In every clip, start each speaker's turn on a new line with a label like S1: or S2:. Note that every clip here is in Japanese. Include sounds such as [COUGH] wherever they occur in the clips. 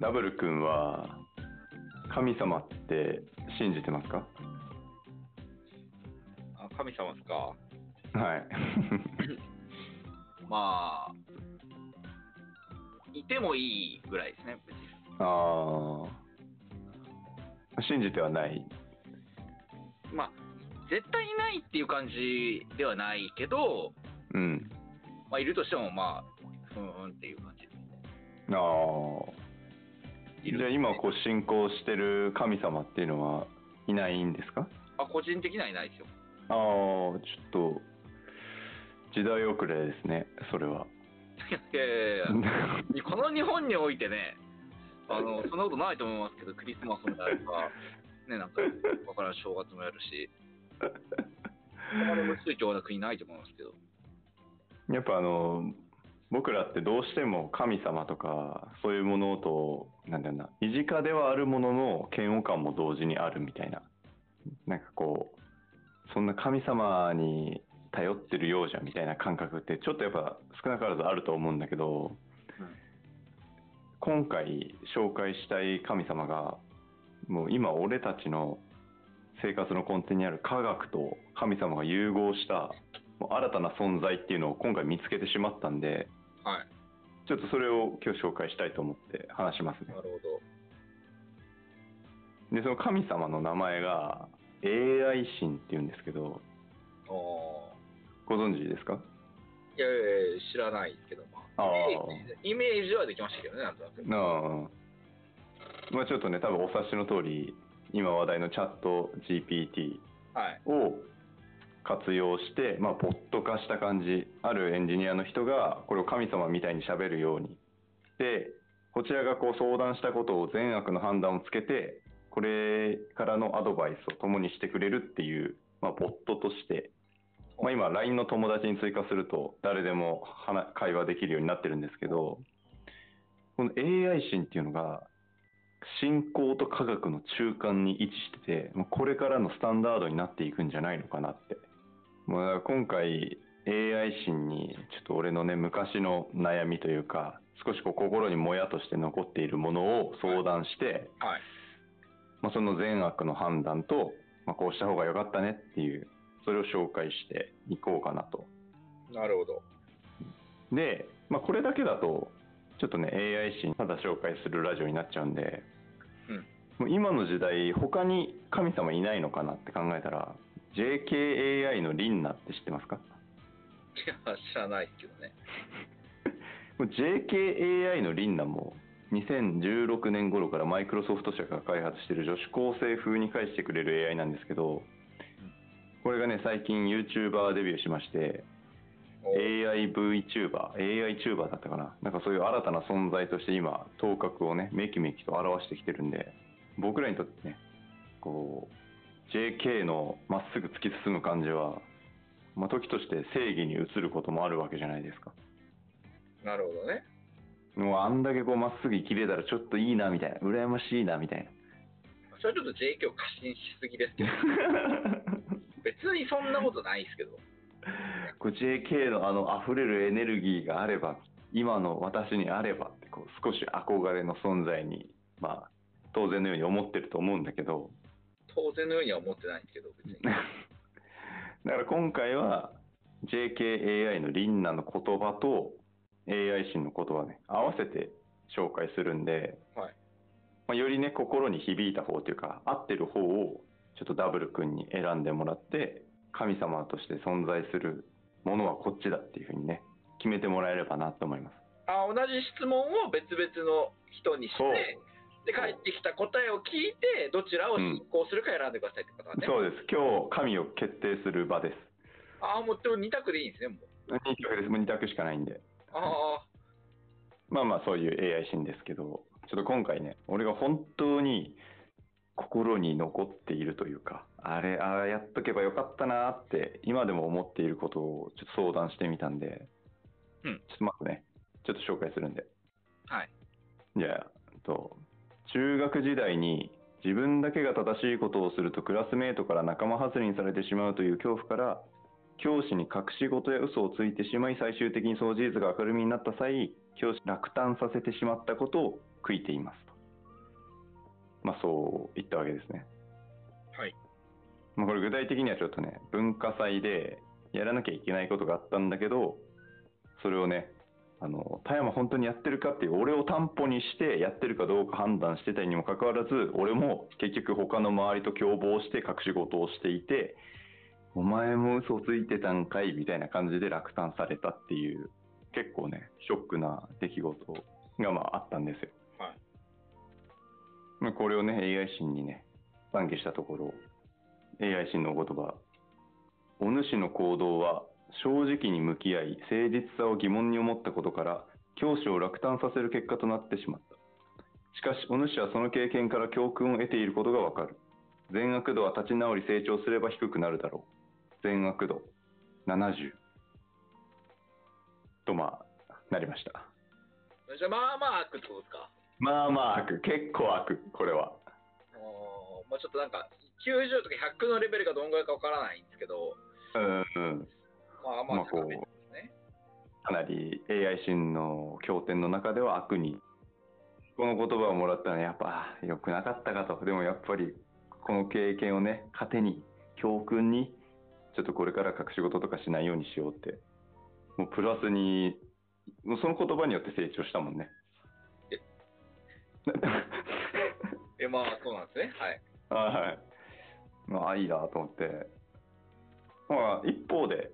S1: ダブル君は神様って信じてますか？
S2: あ神様ですか？
S1: はい。[LAUGHS]
S2: まあ、いてもいいぐらいですね。
S1: ああ。信じてはない？
S2: まあ、絶対いないっていう感じではないけど、
S1: うん。
S2: まあ、いるとしても、まあ、ふーんっていう感じ。
S1: ああ。
S2: いる
S1: じゃあ今こう信仰してる神様っていうのはいないんですか？
S2: あ、個人的にはいないですよ。
S1: ああ、ちょっと時代遅れですね、それは。[LAUGHS]
S2: いやいやいやこの日本においてね、あの、[LAUGHS] そんなことないと思いますけど、クリスマスもやるか、ね、なんか、わからん正月もやるし、[LAUGHS] あまり無宗教な国ないと思いますけど。
S1: やっぱあの、僕らってどうしても神様とかそういうものと、なんだろうな、身近ではあるものの嫌悪感も同時にあるみたいな。なんかこう、そんな神様に頼ってるようじゃんみたいな感覚ってちょっとやっぱ少なからずあると思うんだけど、今回紹介したい神様がもう今俺たちの生活の根底にある科学と神様が融合した新たな存在っていうのを今回見つけてしまったんで
S2: はい。
S1: ちょっとそれを今日紹介したいと思って話しますね
S2: なるほど。
S1: でその神様の名前が AI 神っていうんですけど
S2: ああ。
S1: ご存知ですか？
S2: いやいやいや知らないけど、まあ、イメージはできましたけどね、なんとなく。
S1: なあまあちょっとね多分お察しの通り今話題のチャット GPT
S2: はい。
S1: 活用して、まあ、ポット化した感じあるエンジニアの人がこれを神様みたいに喋るように。でこちらがこう相談したことを善悪の判断をつけてこれからのアドバイスを共にしてくれるっていう、まあ、ボットとして、まあ、今 LINE の友達に追加すると誰でも会話できるようになってるんですけどこの AI 神っていうのが信仰と科学の中間に位置しててこれからのスタンダードになっていくんじゃないのかなって。もうだから今回 AI 神にちょっと俺のね昔の悩みというか少しこう心にもやとして残っているものを相談して、
S2: はい。
S1: まあ、その善悪の判断と、まあ、こうした方が良かったねっていうそれを紹介していこうかなと
S2: なるほど。
S1: で、まあ、これだけだとちょっとね AI 神ただ紹介するラジオになっちゃうんで、
S2: うん
S1: もう今の時代他に神様いないのかなって考えたら JKAI のリンナって知ってますか？
S2: いや、知らないけどね。[LAUGHS]
S1: JKAI のリンナも2016年頃からマイクロソフト社が開発している女子高生風に返してくれる AI なんですけどこれがね最近 YouTuber デビューしまして
S2: お
S1: AIVTuber、AI チューバーだったかな。なんかそういう新たな存在として今、頭角をね、めきめきと表してきてるんで、僕らにとってね、こう、JK のまっすぐ突き進む感じは、まあ、時として正義に移ることもあるわけじゃないですか。
S2: なるほどね。
S1: もうあんだけこうまっすぐ生きれたらちょっといいなみたいな、羨ましいなみたいな。
S2: それはちょっと JK を過信しすぎですけど、[LAUGHS] 別にそんなことないですけど。
S1: こう JK のあの溢れるエネルギーがあれば、今の私にあればってこう少し憧れの存在に、まあ、当然のように思ってると思うんだけど、
S2: 当然のようには思ってないんですけど、別に。[LAUGHS]
S1: だから今回は JKAI のリンナの言葉と AI 神の言葉ね、合わせて紹介するんで、
S2: はい。
S1: まあ、よりね、心に響いた方というか、合ってる方をちょっとダブル君に選んでもらって、神様として存在するものはこっちだっていうふうにね、決めてもらえればなと思います。
S2: あ同じ質問を別々の人にして、で、帰ってきた答えを聞いて、どちらを信仰するか選んでくださいってことだね。
S1: そうです。今日、神を決定する場です。
S2: ああ、もうでも2択でいいんですね、もう。
S1: 2択です。もう2択しかないんで。
S2: あ
S1: まあまあそういう AI シーンですけど、ちょっと今回ね、俺が本当に心に残っているというか、あれ、ああ、やっとけばよかったなって、今でも思っていることをちょっと相談してみたんで、
S2: うん
S1: ちょっとまずね、ちょっと紹介するんで。
S2: あ、はい。
S1: じゃあ、えっと、中学時代に自分だけが正しいことをするとクラスメートから仲間外れにされてしまうという恐怖から、教師に隠し事や嘘をついてしまい、最終的にその事実が明るみになった際、教師に落胆させてしまったことを悔いていますと。まあそう言ったわけですね。
S2: はい。
S1: まあこれ具体的にはちょっとね、文化祭でやらなきゃいけないことがあったんだけど、それをね、あの、田山本当にやってるかっていう、俺を担保にしてやってるかどうか判断してたにもかかわらず、俺も結局他の周りと共謀して隠し事をしていて、お前も嘘ついてたんかいみたいな感じで落胆されたっていう、結構ね、ショックな出来事がまああったんですよ。
S2: はい。
S1: まあこれをね、AI 心にね、談義したところ、AI 心のお言葉、お主の行動は正直に向き合い、誠実さを疑問に思ったことから、教師を落胆させる結果となってしまった。しかし、お主はその経験から教訓を得ていることがわかる。善悪度は立ち直り成長すれば低くなるだろう。善悪度70。とまあ、なりました。
S2: じゃあ、まあまあ悪ってことですか？
S1: まあまあ悪、結構悪、これは。
S2: おーまあちょっとなんか、90とか100のレベルがどんぐらいかわからないんですけど、
S1: うんうん。
S2: まあまあ
S1: まあこう。かなり AI 心の経典の中では悪に、この言葉をもらったらやっぱ良くなかったかと。でもやっぱりこの経験をね、糧に、教訓に、ちょっとこれから隠し事とかしないようにしようって。もうプラスに、もうその言葉によって成長したもんね。
S2: え、[LAUGHS] まあそうなんですね。はい。
S1: はい。まあいいなと思って。まあ一方で、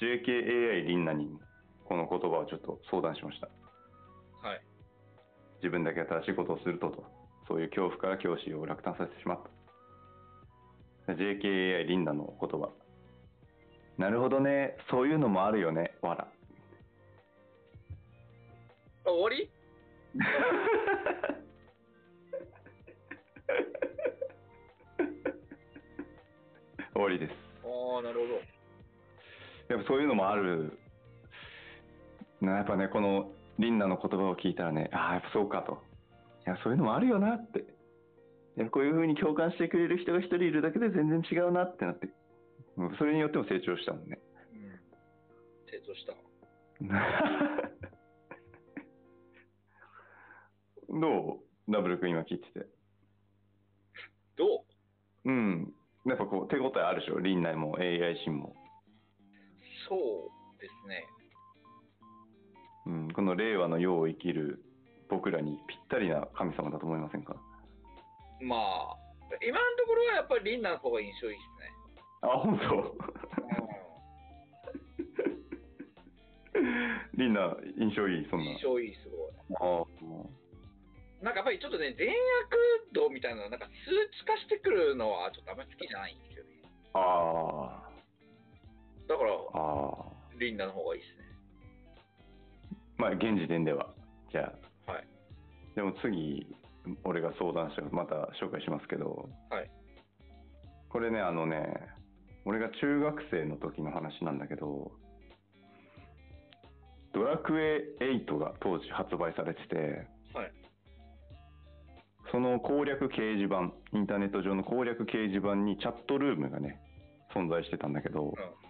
S1: JKAI リンナにこの言葉をちょっと相談しました。
S2: はい。
S1: 自分だけ新しいことをするとと、そういう恐怖から教師を落胆させてしまった。JKAI リンダの言葉。なるほどね、そういうのもあるよね、わら。
S2: あ終わり？[LAUGHS]
S1: 終わりです。
S2: ああ、なるほど。[LAUGHS]
S1: やっぱそういうのもある。なやっぱね、このリンダの言葉を聞いたらね、ああ、やっぱそうかと。いや、そういうのもあるよなって。いやこういうふうに共感してくれる人が一人いるだけで全然違うなってなって。それによっても成長したもんね。
S2: うん。成長した。[LAUGHS]
S1: どう？ダブル君今聞いてて。
S2: どう？
S1: うん。やっぱこう手応えあるでしょ？リンナも AI シンも。
S2: そうですね。
S1: うん。この令和の世を生きる僕らにぴったりな神様だと思いませんか？
S2: まあ、今のところはやっぱりリンナの方が印象いいですね。
S1: あ、本当？リンナ印象いい、そんな。
S2: 印象いい、すごい。
S1: あ
S2: なんかやっぱりちょっとね、善悪度みたいなのなんか数値化してくるのはちょっとあんまり好きじゃないんですよね。
S1: あ
S2: だから、
S1: ああ。
S2: リンナの方がいいですね。
S1: まあ、現時点では。じゃあ。
S2: はい。
S1: でも次、俺が相談して、また紹介しますけど、
S2: はい。
S1: これね、あのね、俺が中学生の時の話なんだけど、ドラクエ8が当時発売されてて、
S2: はい。
S1: その攻略掲示板、インターネット上の攻略掲示板にチャットルームがね、存在してたんだけど、まあ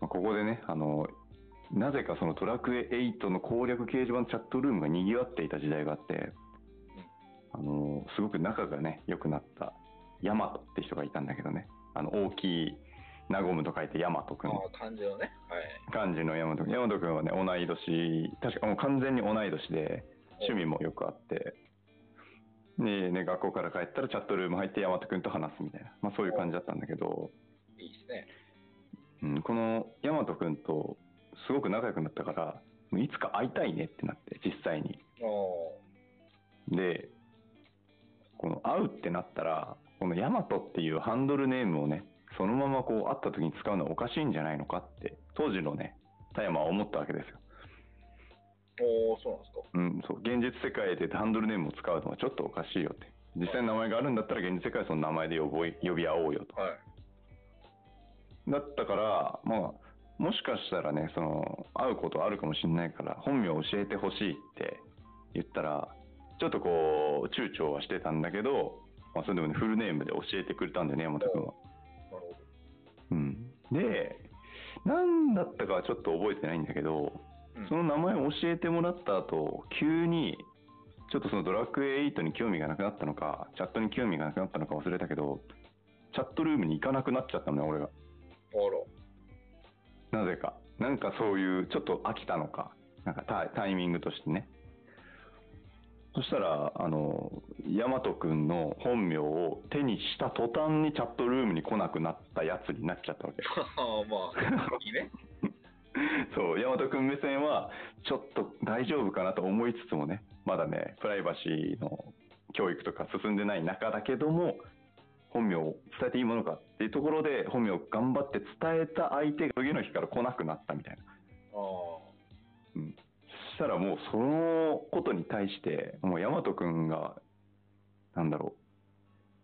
S1: ここでね、あの、なぜかそのドラクエ8の攻略掲示板チャットルームが賑わっていた時代があって、あの、すごく仲がね、良くなった、ヤマトって人がいたんだけどね、あの、大きい、ナゴムと書いてヤマトく
S2: 漢字のね。はい。
S1: 漢字のヤマトくん。ヤマトくんはね、同い年、確かもう完全に同い年で、趣味もよくあって、で、ね、学校から帰ったらチャットルーム入ってヤマトくんと話すみたいな、まあそういう感じだったんだけど、
S2: いいですね。
S1: うん、このヤマトくんとすごく仲良くなったから、いつか会いたいねってなって、実際に。
S2: お
S1: で、この会うってなったら、このヤマトっていうハンドルネームをね、そのままこう会った時に使うのはおかしいんじゃないのかって、当時のね、田山は思ったわけですよ。
S2: おーそうなんですか。
S1: うん、そう、現実世界でハンドルネームを使うのはちょっとおかしいよって。実際の名前があるんだったら現実世界はその名前で呼ぼい呼び合おうよと。
S2: はい。
S1: だったから、まあ、もしかしたらね、その、会うことあるかもしれないから、本名を教えてほしいって言ったら、ちょっとこう、躊躇はしてたんだけど、まあ、それでもね、フルネームで教えてくれたんだよね、山本君は。うん。で、何だったかはちょっと覚えてないんだけど、
S2: うん
S1: その名前を教えてもらった後、急に、ちょっとそのドラクエ8に興味がなくなったのか、チャットに興味がなくなったのか忘れたけど、チャットルームに行かなくなっちゃったのね、俺が。
S2: あら。
S1: なぜか。なんかそういう、ちょっと飽きたのか。なんかタイタイミングとしてね。そしたら、あの、ヤマト君の本名を手にした途端にチャットルームに来なくなったやつになっちゃったわけ。
S2: ああ、まあ、いいね。[LAUGHS]
S1: そう、ヤマト君目線は、ちょっと大丈夫かなと思いつつもね、まだね、プライバシーの教育とか進んでない中だけども、本名を伝えていいものかっていうところで、本名を頑張って伝えた相手が次の日から来なくなったみたいな。
S2: ああ。
S1: うん。そしたらもうそのことに対して、もうヤマト君が、なんだろ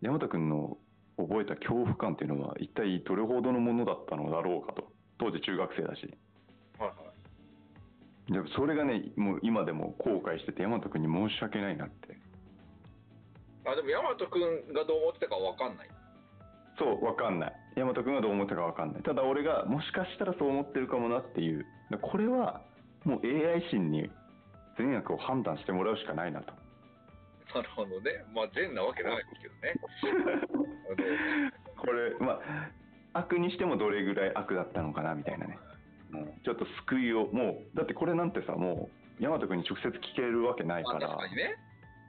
S1: う、ヤマト君の覚えた恐怖感っていうのは一体どれほどのものだったのだろうかと。当時中学生だし。
S2: はいはい。
S1: でもそれがね、もう今でも後悔してて、ヤマト君に申し訳ないなって。
S2: あ、でも、ヤマト君がどう思ってたかわかんない。
S1: そう、わかんない。ヤマト君がどう思ったかわかんない。ただ俺が、もしかしたらそう思ってるかもなっていう。でこれは、もう AI 心に善悪を判断してもらうしかないなと。
S2: なるほどね。まあ、善なわけないですけどね。[LAUGHS]
S1: これ、まあ、悪にしてもどれぐらい悪だったのかなみたいなね。うんちょっと救いを、もう、だってこれなんてさ、もう、ヤマト君に直接聞けるわけない
S2: まあ、
S1: から、
S2: 確かにね。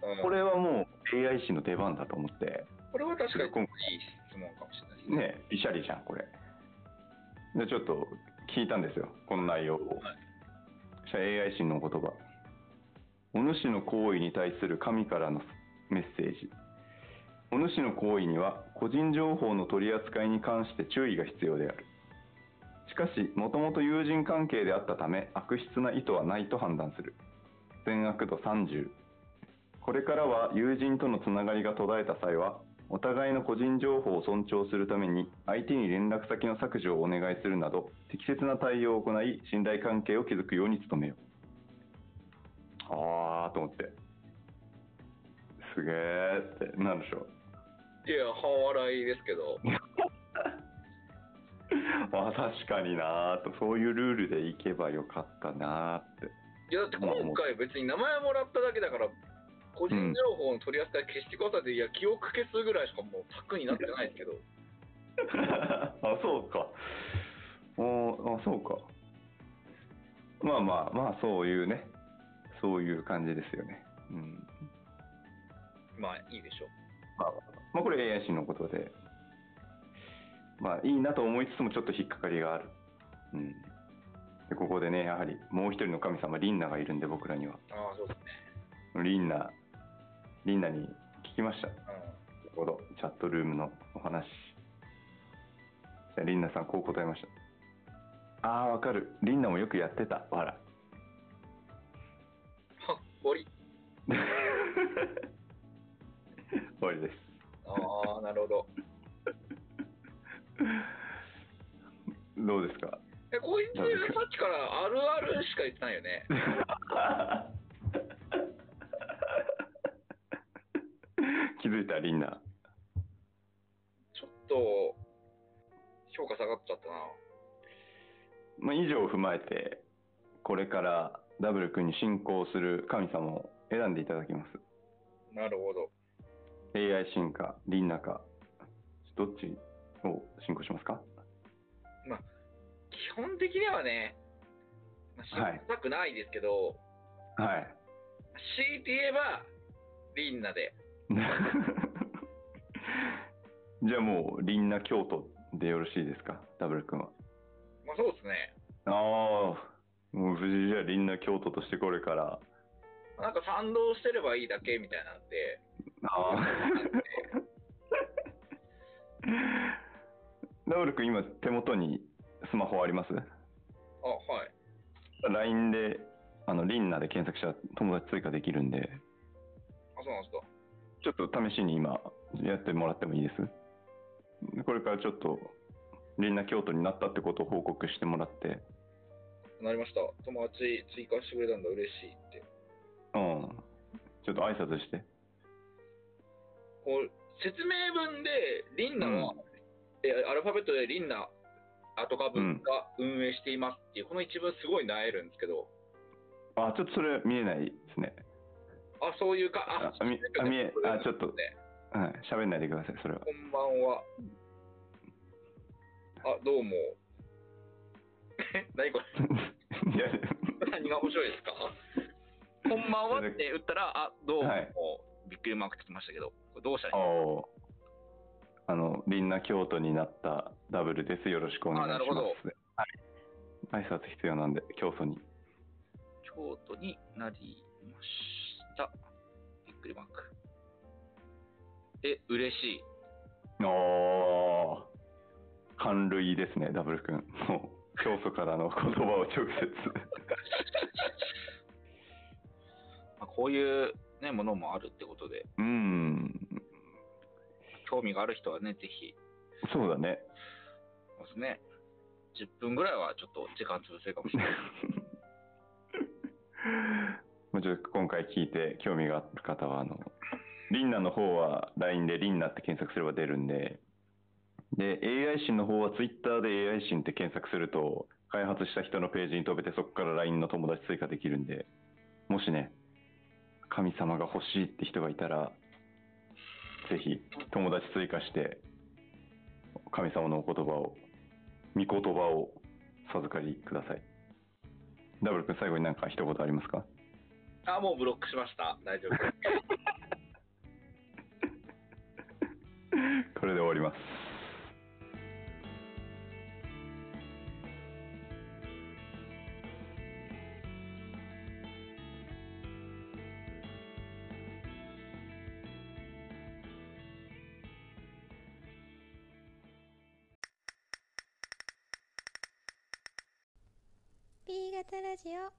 S2: うん
S1: これはもう AI 心の出番だと思って、
S2: これは確かにいい
S1: 今
S2: 質問かもしれないですね。
S1: ね、ピシャリじゃん、これ。で、ちょっと聞いたんですよ、この内容を。
S2: はい
S1: そしたら AI 心の言葉。お主の行為に対する神からのメッセージ。お主の行為には個人情報の取り扱いに関して注意が必要である。しかし、もともと友人関係であったため、悪質な意図はないと判断する。善悪度30。これからは友人とのつながりが途絶えた際は、お互いの個人情報を尊重するために、相手に連絡先の削除をお願いするなど、適切な対応を行い、信頼関係を築くように努めよう。あーと思って。すげーって、なんでしょう。
S2: いや、半笑いですけど。[LAUGHS]
S1: あ確かになーと、そういうルールでいけばよかったなーって。
S2: いや、だって今回別に名前もらっただけだから、個人情報の取り扱い消してくださいって、いや、記憶消すぐらいしかもう策になってないですけど。[LAUGHS]
S1: あ、そうか。おあ、そうか。まあまあまあ、そういうね。そういう感じですよね。うん。
S2: まあ、いいでしょう。
S1: まあ、まあ、これ AI 心のことで。まあ、いいなと思いつつもちょっと引っかかりがある。うん。でここでね、やはりもう一人の神様、リンナがいるんで、僕らには。
S2: ああ、そうですね。
S1: リンナ、リンナに聞きました。
S2: う
S1: なるほど、チャットルームのお話。じゃあ、リンナさん、こう答えました。ああ、わかる。リンナもよくやってた。わら。
S2: ん。はっ、終わり。
S1: 終わりです。
S2: ああ、なるほど。
S1: どうですか？
S2: え、こいつ、さっきからあるあるしか言ってないよね。[LAUGHS]
S1: 気づいた、リンナ。
S2: ちょっと、評価下がっちゃったな。
S1: まあ、以上を踏まえて、これからダブル君に信仰する神様を選んでいただきます。
S2: なるほど。
S1: AI 進化、リンナか、どっちを信仰しますか？
S2: まあ、基本的にはね、まあ、
S1: はい
S2: 信じたくないですけど、
S1: はい。
S2: 強いて言えば、リンナで。[LAUGHS]
S1: じゃあもう、リンナ京都でよろしいですか？ダブル君は。
S2: まあそうですね。
S1: ああ、もう無事じゃあリンナ京都としてこれから。
S2: なんか賛同してればいいだけみたいなんで、
S1: ああ。[LAUGHS] ダブル君今手元にスマホあります？
S2: あ、はい。
S1: ?LINE で、あの、リンナで検索したら友達追加できるんで、
S2: あ、そうなんですか。
S1: ちょっと試しに今やってもらってもいいです？これからちょっと、リンナ京都になったってことを報告してもらって、
S2: なりました。友達追加してくれたんだ、嬉しいって。
S1: うん。ちょっと挨拶して。
S2: こう説明文で、リンナは、えアルファベットでリンナ後株が運営していますっていう、この一文すごいなえるんですけど、
S1: あ、ちょっとそれ見えないですね。
S2: あ、そういうか、あ、
S1: あみあみえあちょっと
S2: ね
S1: はい、喋んないでください、それは。
S2: こんばんは。あ、どうも。え、[LAUGHS] 何こ [LAUGHS]
S1: いや、
S2: れ何が面白いですか？こんばんはって打ったら、あ、どうも、
S1: はい
S2: びっくりマークつきましたけど、これどうしたらいい？
S1: あの、リンナ京都になったダブルです。よろしくお願いします。
S2: あなるほど
S1: はい。挨拶必要なんで、競争に。
S2: 京都になりました。びっくりマーク。え、嬉しい。
S1: おー、感類ですね、ダブル君。もう、教祖からの言葉を直接。[LAUGHS]
S2: まあ、こういう、ね、ものもあるってことで、
S1: うーん、
S2: 興味がある人はね、ぜひ、
S1: そうだね。
S2: そうですね、10分ぐらいはちょっと時間潰せるかもしれない。[LAUGHS]
S1: もちょっと今回聞いて興味がある方は、あの、リンナの方は LINE でリンナって検索すれば出るんで、で、AI 新の方は Twitter で AI 新って検索すると、開発した人のページに飛べてそこから LINE の友達追加できるんで、もしね、神様が欲しいって人がいたら、ぜひ友達追加して、神様のお言葉を、御言葉を授かりください。ダブル君最後になんか一言ありますか？
S2: あ、もうブロックしました。大丈夫です。[LAUGHS]
S1: これで終わります。
S3: B 型ラジオ